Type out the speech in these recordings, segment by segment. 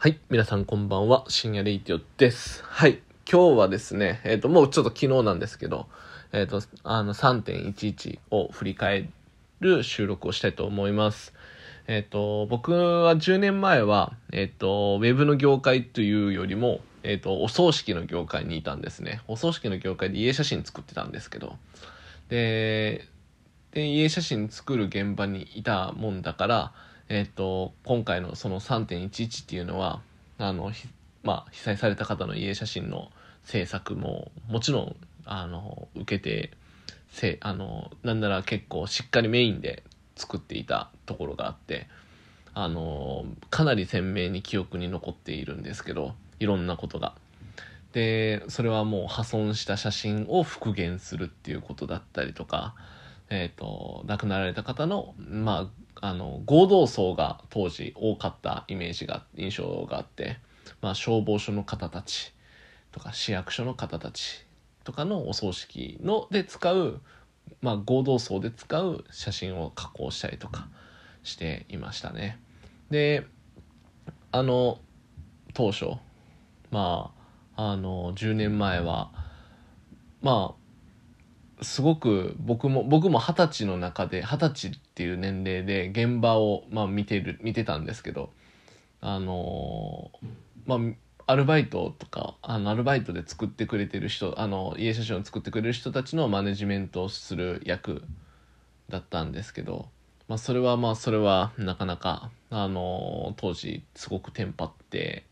はい。皆さんこんばんは。深夜レイティオです。はい。今日はですね、えっ、と、もうちょっと昨日なんですけど、えっ、と、あの、3.11を振り返る収録をしたいと思います。えっ、と、僕は10年前は、えっ、と、ウェブの業界というよりも、えっ、と、お葬式の業界にいたんですね。お葬式の業界で家写真作ってたんですけど、で、で家写真作る現場にいたもんだから、えっと今回のその3.11っていうのはあのまあ、被災された方の家写真の制作ももちろんあの受けてせあのなんなら結構しっかりメインで作っていたところがあってあのかなり鮮明に記憶に残っているんですけどいろんなことが。でそれはもう破損した写真を復元するっていうことだったりとか、えー、と亡くなられた方の,、まあ、あの合同葬が当時多かったイメージが印象があって、まあ、消防署の方たちとか市役所の方たちとかのお葬式ので使う、まあ、合同葬で使う写真を加工したりとかしていましたね。であの当初まああの10年前はまあすごく僕も僕も二十歳の中で二十歳っていう年齢で現場を、まあ、見てる見てたんですけどあのまあアルバイトとかあのアルバイトで作ってくれてる人あの家写真を作ってくれる人たちのマネジメントをする役だったんですけど、まあ、それはまあそれはなかなかあの当時すごくテンパって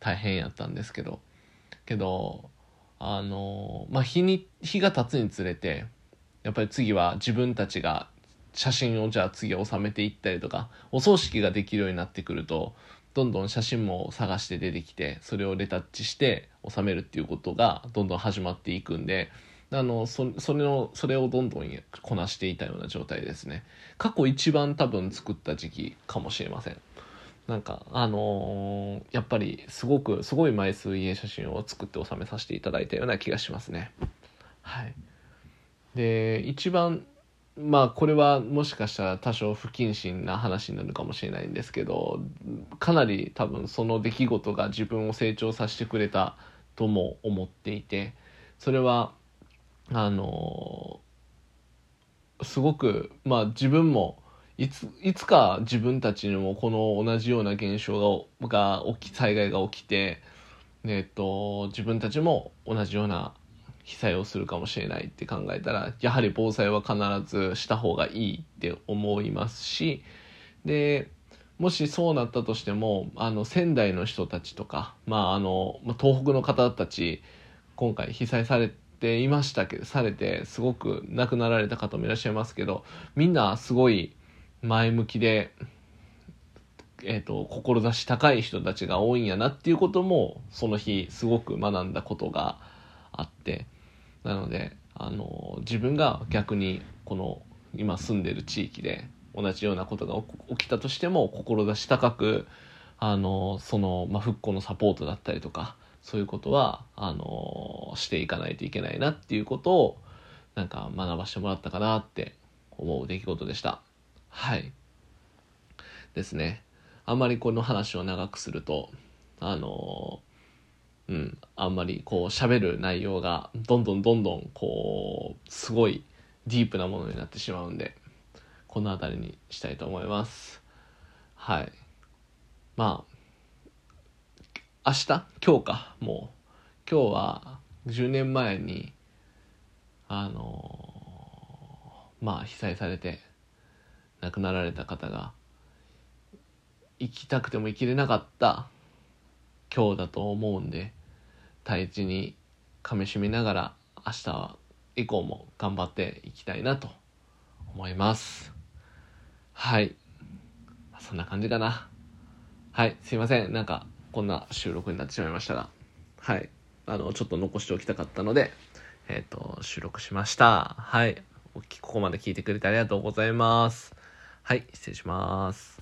大変やったんですけどけどあのまあ日に日が経つにつれてやっぱり次は自分たちが写真をじゃあ次収めていったりとかお葬式ができるようになってくるとどんどん写真も探して出てきてそれをレタッチして収めるっていうことがどんどん始まっていくんであのそそれのそれをどんどんこなしていたような状態ですね。過去一番多分作った時期かもしれません。なんかあのーやっぱりすごくすごい枚数家写真を作って収めさせていただいたような気がしますね。はい。で一番まあこれはもしかしたら多少不謹慎な話になるかもしれないんですけどかなり多分その出来事が自分を成長させてくれたとも思っていてそれはあのすごくまあ自分もいついつか自分たちにもこの同じような現象がが起き災害が起きて、えっと、自分たちも同じような被災をするかもしれないって考えたらやはり防災は必ずした方がいいって思いますしでもしそうなったとしてもあの仙台の人たちとか、まあ、あの東北の方たち今回被災されていましたけどされてすごく亡くなられた方もいらっしゃいますけどみんなすごい前向きで、えーと、志高い人たちが多いんやなっていうこともその日すごく学んだことがあってなのであの自分が逆にこの今住んでる地域で同じようなことが起きたとしても志高くあのその、まあ、復興のサポートだったりとかそういうことはあのしていかないといけないなっていうことをなんか学ばせてもらったかなって思う出来事でした。はい。ですね。あんまりこの話を長くすると、あのうん、あんまりこう喋る内容がどんどんどんどんこう、すごいディープなものになってしまうんで、この辺りにしたいと思います。はい。まあ、明日？今日か、もう。今日は10年前に、あのまあ被災されて、亡くなられた方が生きたくても生きれなかった今日だと思うんで大事にかみしみながら明日以降も頑張っていきたいなと思います。はい。そんな感じかな。はい。すいません。なんかこんな収録になってしまいましたが。はい。あのちょっと残しておきたかったのでえっ、ー、と収録しました。はいここまで聞いてくれてありがとうございます。はい、失礼します。